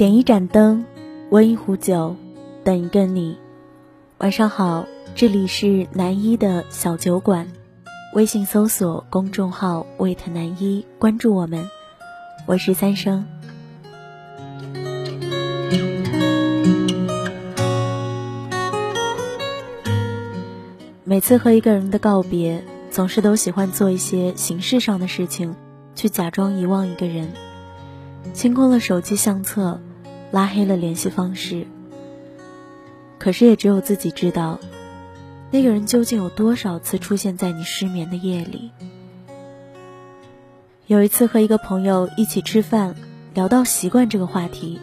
点一盏灯，温一壶酒，等一个你。晚上好，这里是南一的小酒馆，微信搜索公众号“ wait 南一”，关注我们。我是三生。每次和一个人的告别，总是都喜欢做一些形式上的事情，去假装遗忘一个人，清空了手机相册。拉黑了联系方式，可是也只有自己知道，那个人究竟有多少次出现在你失眠的夜里。有一次和一个朋友一起吃饭，聊到习惯这个话题，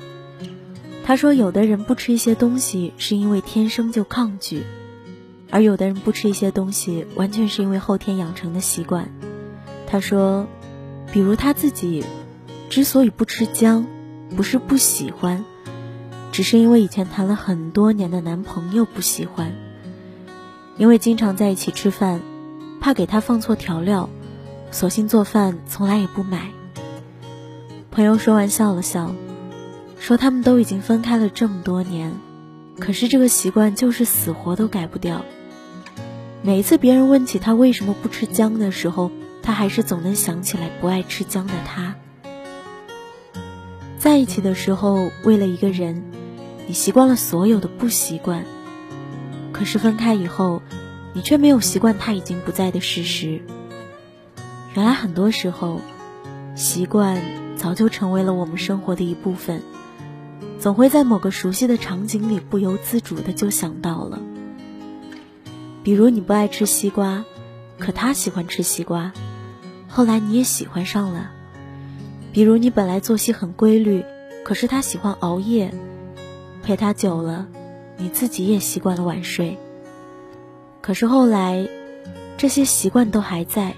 他说有的人不吃一些东西是因为天生就抗拒，而有的人不吃一些东西完全是因为后天养成的习惯。他说，比如他自己之所以不吃姜。不是不喜欢，只是因为以前谈了很多年的男朋友不喜欢。因为经常在一起吃饭，怕给他放错调料，索性做饭从来也不买。朋友说完笑了笑，说他们都已经分开了这么多年，可是这个习惯就是死活都改不掉。每一次别人问起他为什么不吃姜的时候，他还是总能想起来不爱吃姜的他。在一起的时候，为了一个人，你习惯了所有的不习惯；可是分开以后，你却没有习惯他已经不在的事实。原来很多时候，习惯早就成为了我们生活的一部分，总会在某个熟悉的场景里不由自主的就想到了。比如你不爱吃西瓜，可他喜欢吃西瓜，后来你也喜欢上了。比如你本来作息很规律，可是他喜欢熬夜，陪他久了，你自己也习惯了晚睡。可是后来，这些习惯都还在，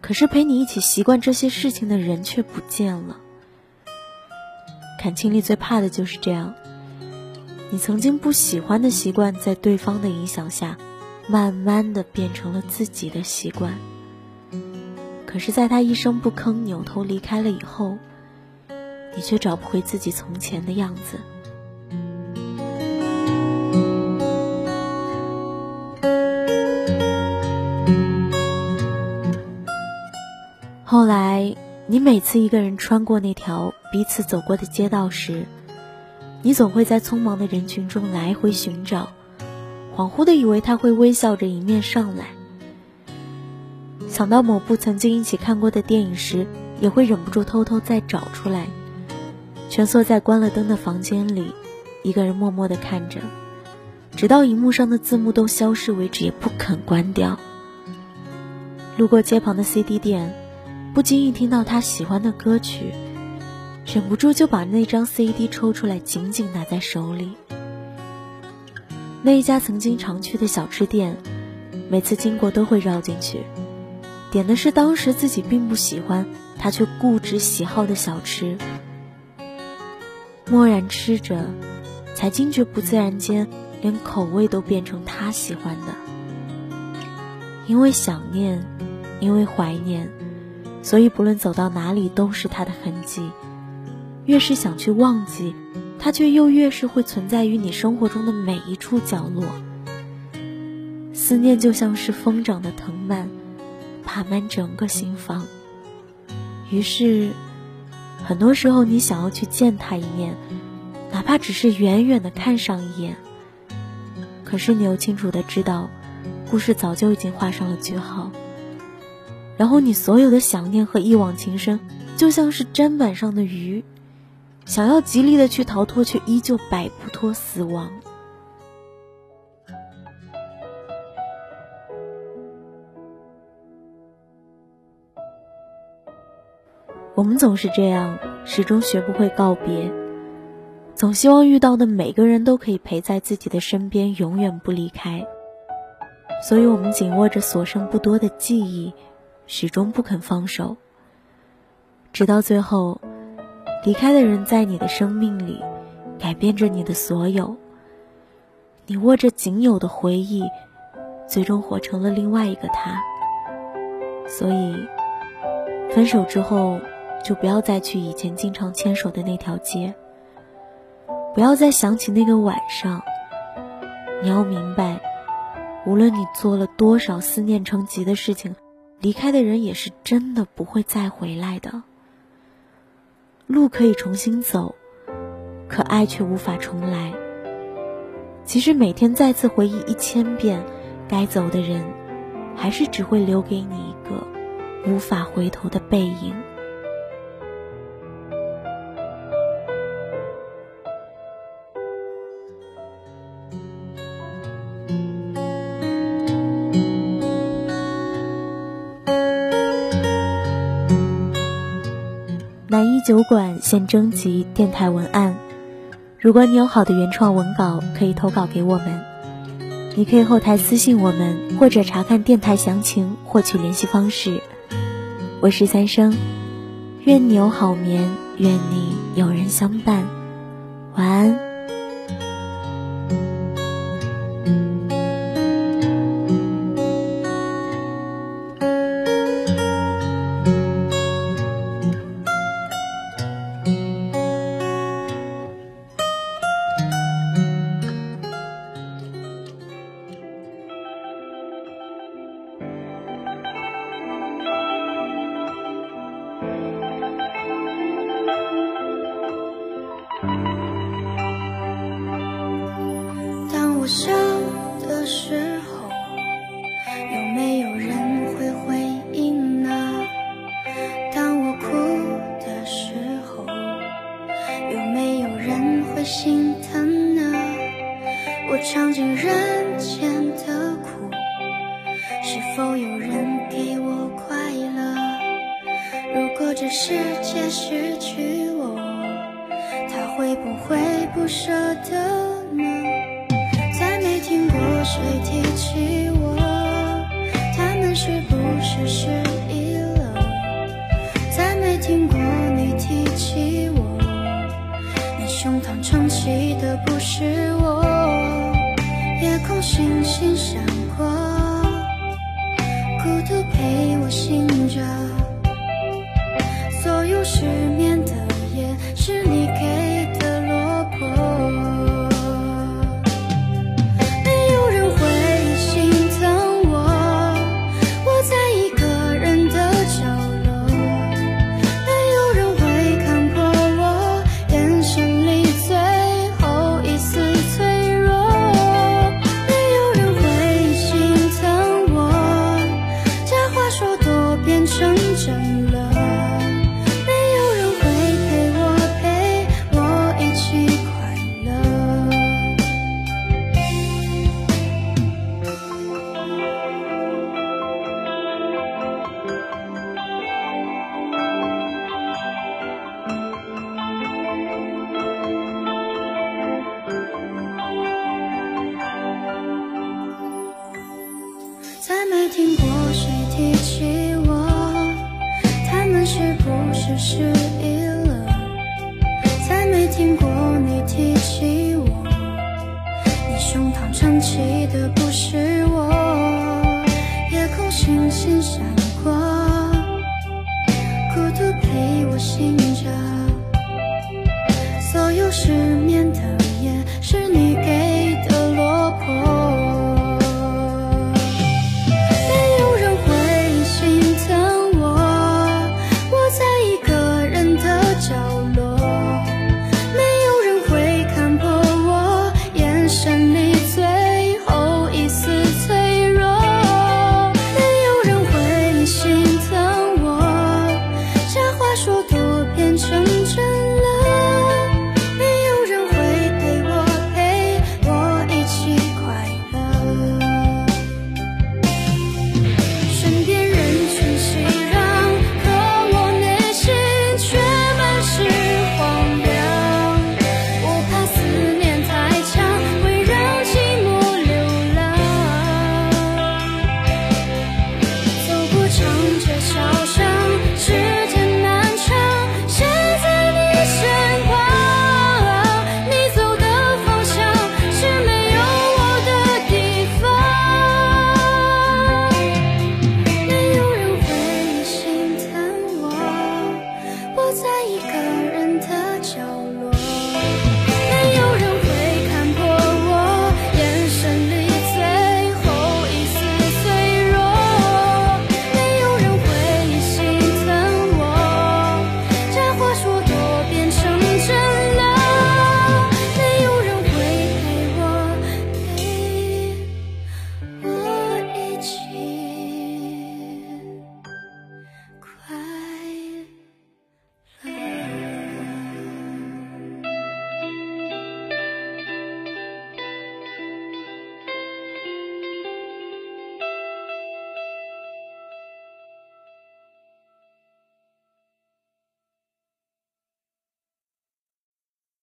可是陪你一起习惯这些事情的人却不见了。感情里最怕的就是这样，你曾经不喜欢的习惯，在对方的影响下，慢慢的变成了自己的习惯。可是，在他一声不吭、扭头离开了以后，你却找不回自己从前的样子。后来，你每次一个人穿过那条彼此走过的街道时，你总会在匆忙的人群中来回寻找，恍惚的以为他会微笑着迎面上来。想到某部曾经一起看过的电影时，也会忍不住偷偷再找出来，蜷缩在关了灯的房间里，一个人默默地看着，直到荧幕上的字幕都消失为止，也不肯关掉。路过街旁的 CD 店，不经意听到他喜欢的歌曲，忍不住就把那张 CD 抽出来，紧紧拿在手里。那一家曾经常去的小吃店，每次经过都会绕进去。点的是当时自己并不喜欢，他却固执喜好的小吃。默然吃着，才惊觉不自然间，连口味都变成他喜欢的。因为想念，因为怀念，所以不论走到哪里都是他的痕迹。越是想去忘记，他却又越是会存在于你生活中的每一处角落。思念就像是疯长的藤蔓。爬满整个心房。于是，很多时候你想要去见他一面，哪怕只是远远的看上一眼。可是你又清楚的知道，故事早就已经画上了句号。然后你所有的想念和一往情深，就像是砧板上的鱼，想要极力的去逃脱，却依旧摆不脱死亡。我们总是这样，始终学不会告别，总希望遇到的每个人都可以陪在自己的身边，永远不离开。所以，我们紧握着所剩不多的记忆，始终不肯放手。直到最后，离开的人在你的生命里，改变着你的所有。你握着仅有的回忆，最终活成了另外一个他。所以，分手之后。就不要再去以前经常牵手的那条街，不要再想起那个晚上。你要明白，无论你做了多少思念成疾的事情，离开的人也是真的不会再回来的。路可以重新走，可爱却无法重来。其实每天再次回忆一千遍，该走的人，还是只会留给你一个无法回头的背影。南一酒馆现征集电台文案，如果你有好的原创文稿，可以投稿给我们。你可以后台私信我们，或者查看电台详情获取联系方式。我是三生，愿你有好眠，愿你有人相伴，晚安。心疼呢，我尝尽人间的苦，是否有人给我快乐？如果这世界失去我，他会不会不舍得呢？再没听过谁提起都陪我醒着，所有失是不是失忆了，再没听过你提起我，你胸膛撑起的不是我，夜空星星闪过，孤独陪我醒着，所有失眠的夜是你给。